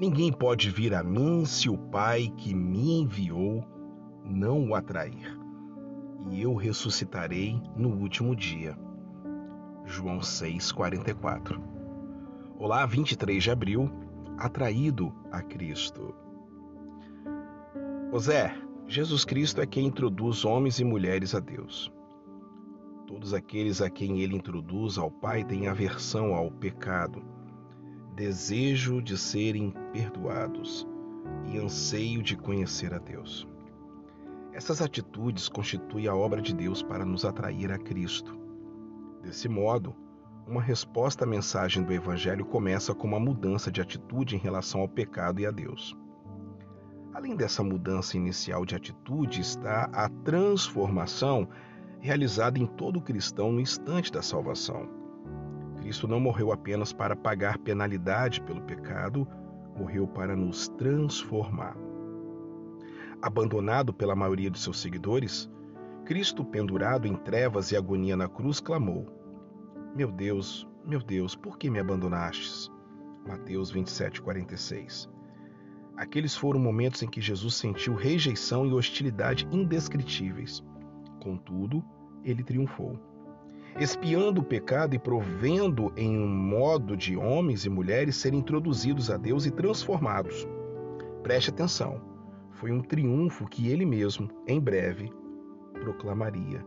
Ninguém pode vir a mim se o Pai que me enviou não o atrair. E eu ressuscitarei no último dia. João 6:44. Olá, 23 de abril, atraído a Cristo. José, Jesus Cristo é quem introduz homens e mulheres a Deus. Todos aqueles a quem ele introduz ao Pai têm aversão ao pecado, desejo de serem perdoados e anseio de conhecer a Deus. Essas atitudes constituem a obra de Deus para nos atrair a Cristo. Desse modo, uma resposta à mensagem do Evangelho começa com uma mudança de atitude em relação ao pecado e a Deus. Além dessa mudança inicial de atitude, está a transformação realizada em todo cristão no instante da salvação. Cristo não morreu apenas para pagar penalidade pelo pecado, morreu para nos transformar. Abandonado pela maioria de seus seguidores, Cristo, pendurado em trevas e agonia na cruz, clamou: Meu Deus, meu Deus, por que me abandonastes? Mateus 27, 46. Aqueles foram momentos em que Jesus sentiu rejeição e hostilidade indescritíveis. Contudo, ele triunfou. Espiando o pecado e provendo em um modo de homens e mulheres serem introduzidos a Deus e transformados. Preste atenção, foi um triunfo que ele mesmo, em breve, proclamaria.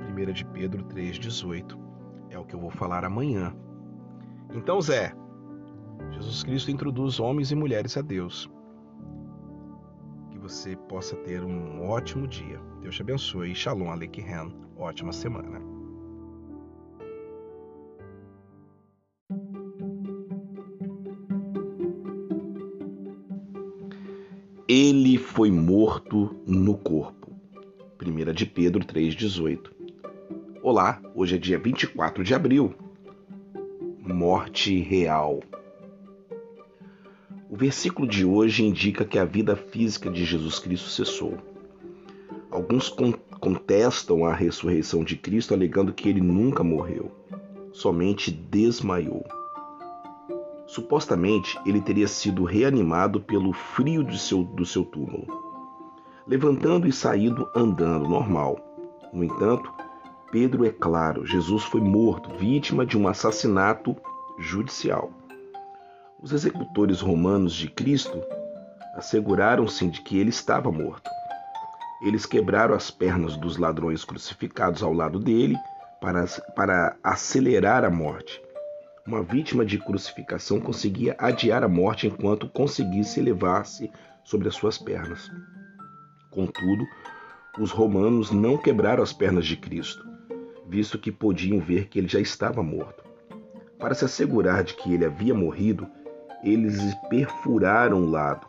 1 de Pedro 3,18. É o que eu vou falar amanhã. Então, Zé, Jesus Cristo introduz homens e mulheres a Deus você possa ter um ótimo dia. Deus te abençoe. Shalom Aleichem. Ótima semana. Ele foi morto no corpo. 1 de Pedro 3,18. Olá, hoje é dia 24 de abril. Morte real. O versículo de hoje indica que a vida física de Jesus Cristo cessou. Alguns contestam a ressurreição de Cristo alegando que ele nunca morreu, somente desmaiou. Supostamente, ele teria sido reanimado pelo frio do seu, do seu túmulo, levantando e saído andando normal. No entanto, Pedro é claro: Jesus foi morto, vítima de um assassinato judicial. Os executores romanos de Cristo asseguraram-se de que ele estava morto. Eles quebraram as pernas dos ladrões crucificados ao lado dele para, para acelerar a morte. Uma vítima de crucificação conseguia adiar a morte enquanto conseguisse elevar-se sobre as suas pernas. Contudo, os romanos não quebraram as pernas de Cristo, visto que podiam ver que ele já estava morto. Para se assegurar de que ele havia morrido, eles perfuraram o lado,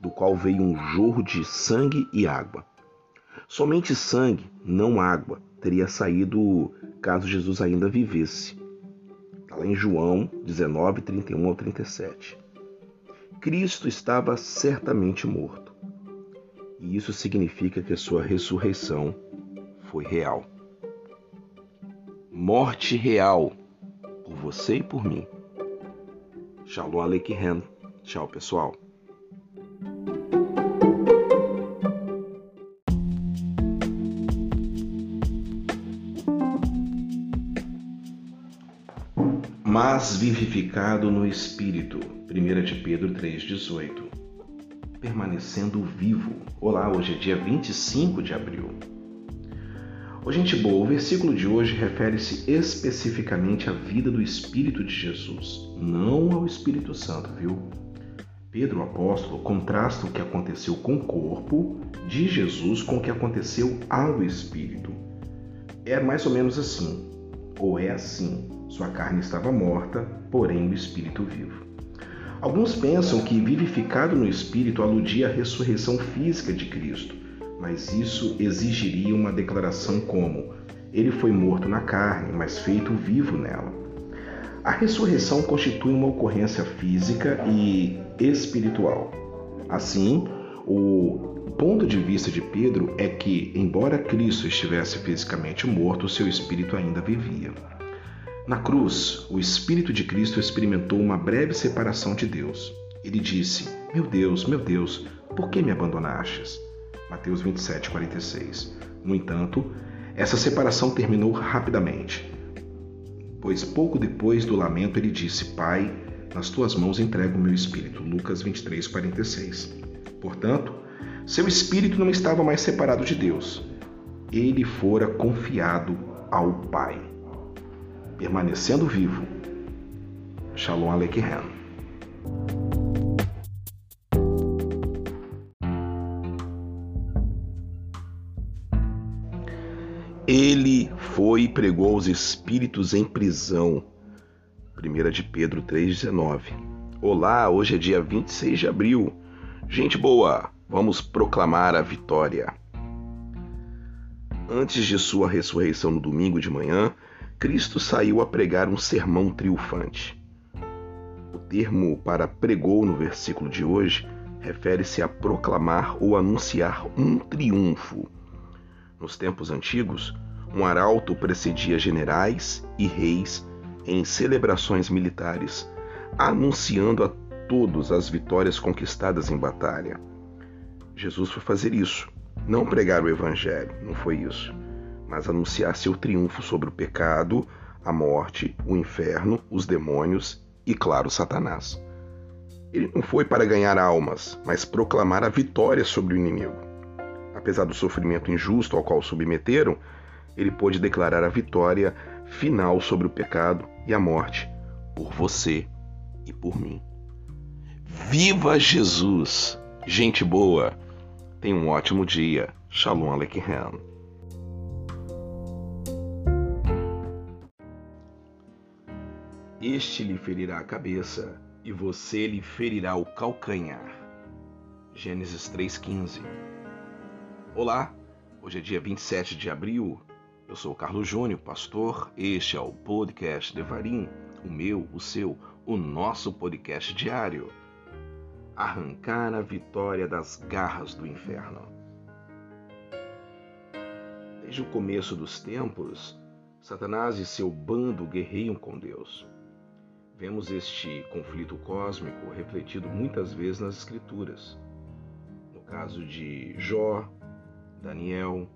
do qual veio um jorro de sangue e água. Somente sangue, não água, teria saído caso Jesus ainda vivesse. Está lá em João 19, 31 ao 37. Cristo estava certamente morto. E isso significa que a sua ressurreição foi real. Morte real por você e por mim. Shalom Aleichem. Tchau, pessoal. Mas vivificado no Espírito. 1 de Pedro 3,18. Permanecendo vivo. Olá, hoje é dia 25 de abril. Ô, gente boa, o versículo de hoje refere-se especificamente à vida do Espírito de Jesus, não ao Espírito Santo, viu? Pedro, apóstolo, contrasta o que aconteceu com o corpo de Jesus com o que aconteceu ao Espírito. É mais ou menos assim, ou é assim: sua carne estava morta, porém o Espírito vivo. Alguns pensam que vivificado no Espírito aludia à ressurreição física de Cristo mas isso exigiria uma declaração como: Ele foi morto na carne, mas feito vivo nela. A ressurreição constitui uma ocorrência física e espiritual. Assim, o ponto de vista de Pedro é que, embora Cristo estivesse fisicamente morto, seu espírito ainda vivia. Na cruz, o Espírito de Cristo experimentou uma breve separação de Deus. ele disse: Meu Deus, meu Deus, por que me abandonastes? Mateus 27, 46. No entanto, essa separação terminou rapidamente, pois pouco depois do lamento ele disse: Pai, nas tuas mãos entrego o meu espírito. Lucas 23, 46. Portanto, seu espírito não estava mais separado de Deus. Ele fora confiado ao Pai, permanecendo vivo. Shalom Aleichem. Ele foi e pregou aos espíritos em prisão. 1 de Pedro 3,19. Olá, hoje é dia 26 de abril. Gente boa, vamos proclamar a vitória. Antes de sua ressurreição no domingo de manhã, Cristo saiu a pregar um sermão triunfante. O termo para pregou no versículo de hoje refere-se a proclamar ou anunciar um triunfo nos tempos antigos, um arauto precedia generais e reis em celebrações militares, anunciando a todos as vitórias conquistadas em batalha. Jesus foi fazer isso, não pregar o evangelho, não foi isso, mas anunciar seu triunfo sobre o pecado, a morte, o inferno, os demônios e, claro, Satanás. Ele não foi para ganhar almas, mas proclamar a vitória sobre o inimigo apesar do sofrimento injusto ao qual submeteram, ele pôde declarar a vitória final sobre o pecado e a morte por você e por mim. Viva Jesus! Gente boa! Tenha um ótimo dia. Shalom Aleichem. Este lhe ferirá a cabeça e você lhe ferirá o calcanhar. Gênesis 3,15 Olá, hoje é dia 27 de abril. Eu sou Carlos Júnior, pastor. Este é o podcast Devarim, o meu, o seu, o nosso podcast diário. Arrancar a vitória das garras do inferno. Desde o começo dos tempos, Satanás e seu bando guerreiam com Deus. Vemos este conflito cósmico refletido muitas vezes nas Escrituras. No caso de Jó, Daniel.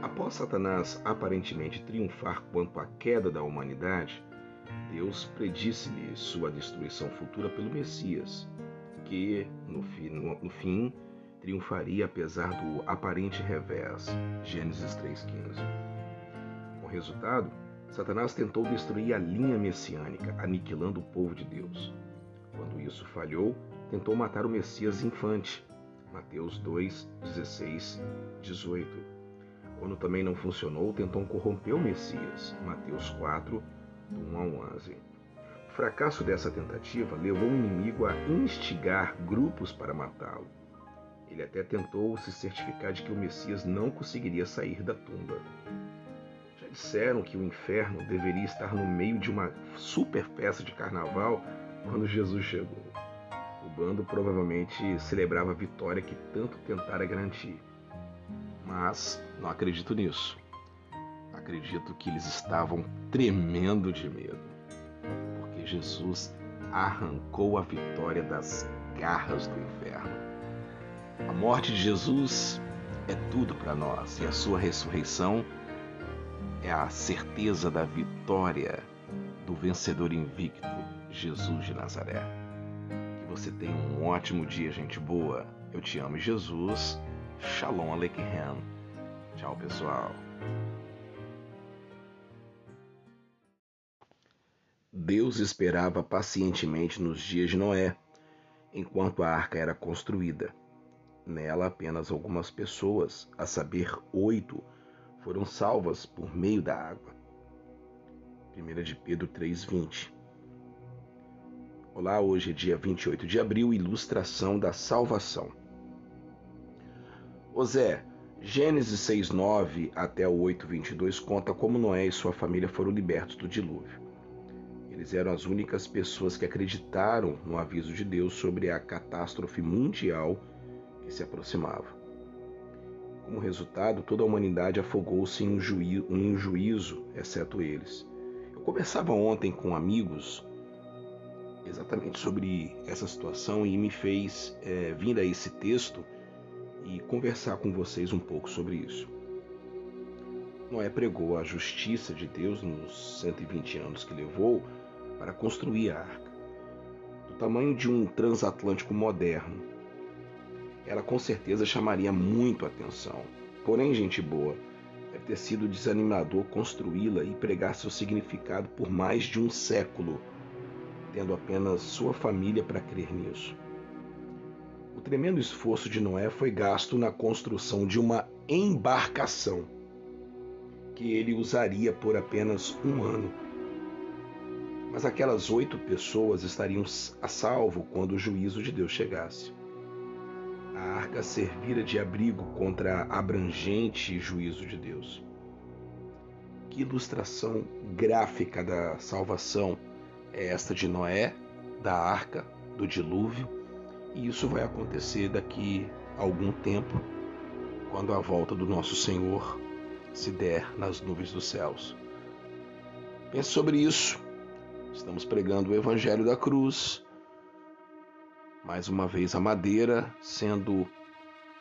Após Satanás aparentemente triunfar quanto à queda da humanidade, Deus predisse-lhe sua destruição futura pelo Messias, que, no fim, no fim, triunfaria apesar do aparente revés. Gênesis 3,15. Com resultado, Satanás tentou destruir a linha messiânica, aniquilando o povo de Deus. Quando isso falhou, tentou matar o Messias infante, Mateus 2, 16, 18. Quando também não funcionou, tentou corromper o Messias. Mateus 4, do 1 ao 11. O fracasso dessa tentativa levou o inimigo a instigar grupos para matá-lo. Ele até tentou se certificar de que o Messias não conseguiria sair da tumba. Disseram que o inferno deveria estar no meio de uma super festa de carnaval quando Jesus chegou bando provavelmente celebrava a vitória que tanto tentara garantir. Mas não acredito nisso. Acredito que eles estavam tremendo de medo, porque Jesus arrancou a vitória das garras do inferno. A morte de Jesus é tudo para nós e a sua ressurreição é a certeza da vitória do vencedor invicto, Jesus de Nazaré você tenha um ótimo dia, gente boa. Eu te amo, Jesus. Shalom Aleichem. Tchau, pessoal. Deus esperava pacientemente nos dias de Noé, enquanto a arca era construída. Nela, apenas algumas pessoas, a saber, oito, foram salvas por meio da água. 1 de Pedro 3,20 Olá, hoje é dia 28 de abril, ilustração da salvação. Osé, Gênesis 6:9 até o 8:22 conta como Noé e sua família foram libertos do dilúvio. Eles eram as únicas pessoas que acreditaram no aviso de Deus sobre a catástrofe mundial que se aproximava. Como resultado, toda a humanidade afogou-se em, um juízo, em um juízo, exceto eles. Eu conversava ontem com amigos exatamente sobre essa situação e me fez é, vir a esse texto e conversar com vocês um pouco sobre isso. Noé pregou a justiça de Deus nos 120 anos que levou para construir a arca, do tamanho de um transatlântico moderno. Ela com certeza chamaria muito atenção. Porém, gente boa, deve ter sido desanimador construí-la e pregar seu significado por mais de um século, tendo apenas sua família para crer nisso. O tremendo esforço de Noé foi gasto na construção de uma embarcação que ele usaria por apenas um ano. Mas aquelas oito pessoas estariam a salvo quando o juízo de Deus chegasse. A arca servira de abrigo contra abrangente juízo de Deus. Que ilustração gráfica da salvação é esta de Noé, da arca, do dilúvio, e isso vai acontecer daqui a algum tempo, quando a volta do nosso Senhor se der nas nuvens dos céus. Pense sobre isso. Estamos pregando o Evangelho da Cruz. Mais uma vez, a madeira sendo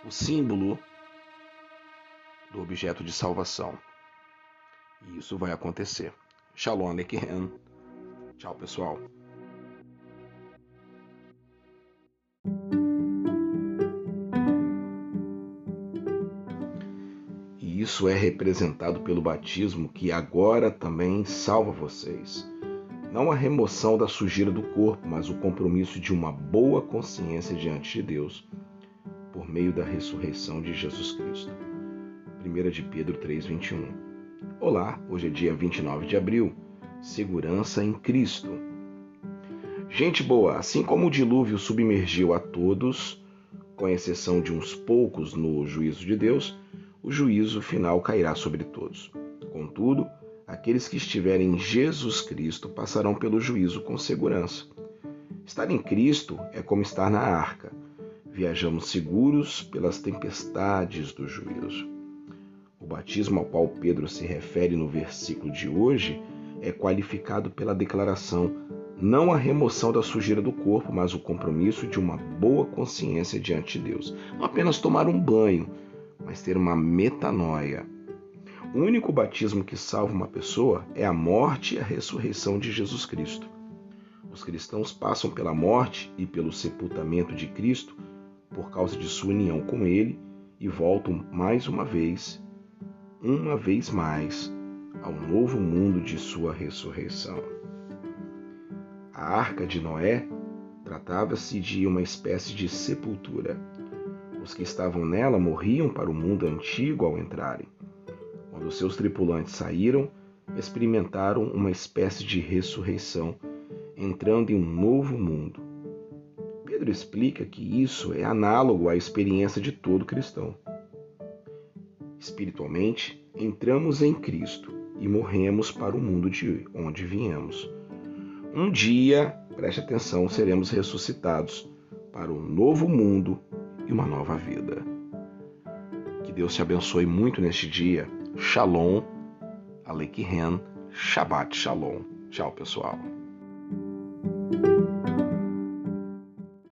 o símbolo do objeto de salvação. E isso vai acontecer. Shalom Aleichem. Tchau, pessoal. Isso é representado pelo batismo que agora também salva vocês. Não a remoção da sujeira do corpo, mas o compromisso de uma boa consciência diante de Deus, por meio da ressurreição de Jesus Cristo. 1 de Pedro 3,21 Olá, hoje é dia 29 de abril. Segurança em Cristo. Gente boa, assim como o dilúvio submergiu a todos, com exceção de uns poucos no juízo de Deus, o juízo final cairá sobre todos. Contudo, aqueles que estiverem em Jesus Cristo passarão pelo juízo com segurança. Estar em Cristo é como estar na arca. Viajamos seguros pelas tempestades do juízo. O batismo ao qual Pedro se refere no versículo de hoje é qualificado pela declaração não a remoção da sujeira do corpo, mas o compromisso de uma boa consciência diante de Deus. Não apenas tomar um banho, mas ter uma metanoia. O único batismo que salva uma pessoa é a morte e a ressurreição de Jesus Cristo. Os cristãos passam pela morte e pelo sepultamento de Cristo por causa de sua união com Ele e voltam mais uma vez, uma vez mais, ao novo mundo de sua ressurreição. A arca de Noé tratava-se de uma espécie de sepultura os que estavam nela morriam para o mundo antigo ao entrarem. Quando seus tripulantes saíram, experimentaram uma espécie de ressurreição, entrando em um novo mundo. Pedro explica que isso é análogo à experiência de todo cristão. Espiritualmente, entramos em Cristo e morremos para o mundo de onde viemos. Um dia, preste atenção, seremos ressuscitados para o novo mundo e uma nova vida. Que Deus te abençoe muito neste dia. Shalom, Aleichem, Shabbat Shalom. Tchau, pessoal.